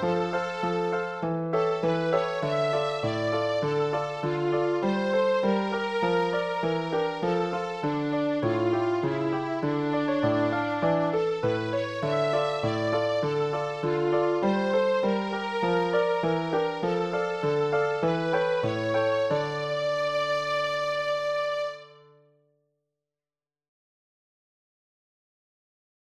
Música